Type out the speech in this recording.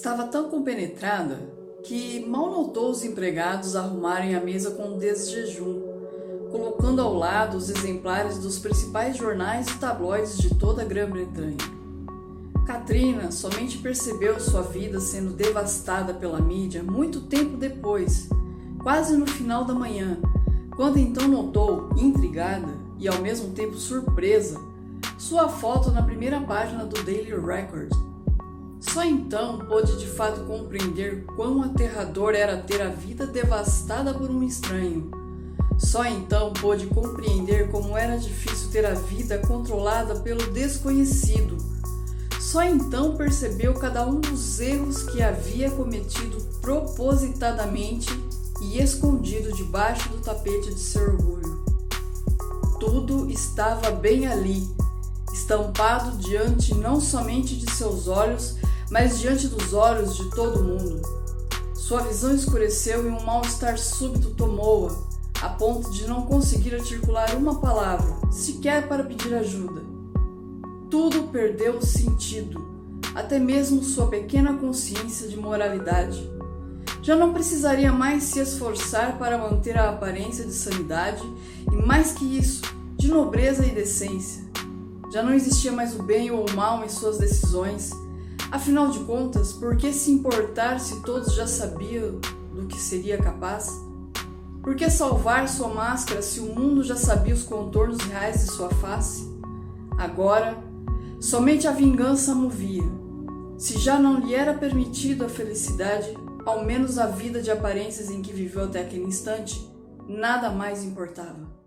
Estava tão compenetrada que mal notou os empregados arrumarem a mesa com desjejum, colocando ao lado os exemplares dos principais jornais e tabloides de toda a Grã-Bretanha. Katrina somente percebeu sua vida sendo devastada pela mídia muito tempo depois, quase no final da manhã, quando então notou, intrigada e ao mesmo tempo surpresa, sua foto na primeira página do Daily Record só então pôde de fato compreender quão aterrador era ter a vida devastada por um estranho. Só então pôde compreender como era difícil ter a vida controlada pelo desconhecido. Só então percebeu cada um dos erros que havia cometido propositadamente e escondido debaixo do tapete de seu orgulho. Tudo estava bem ali, estampado diante não somente de seus olhos, mas diante dos olhos de todo mundo. Sua visão escureceu e um mal-estar súbito tomou-a, a ponto de não conseguir articular uma palavra, sequer para pedir ajuda. Tudo perdeu sentido, até mesmo sua pequena consciência de moralidade. Já não precisaria mais se esforçar para manter a aparência de sanidade e, mais que isso, de nobreza e decência. Já não existia mais o bem ou o mal em suas decisões Afinal de contas, por que se importar se todos já sabiam do que seria capaz? Por que salvar sua máscara se o mundo já sabia os contornos reais de sua face? Agora, somente a vingança a movia. Se já não lhe era permitido a felicidade, ao menos a vida de aparências em que viveu até aquele instante, nada mais importava.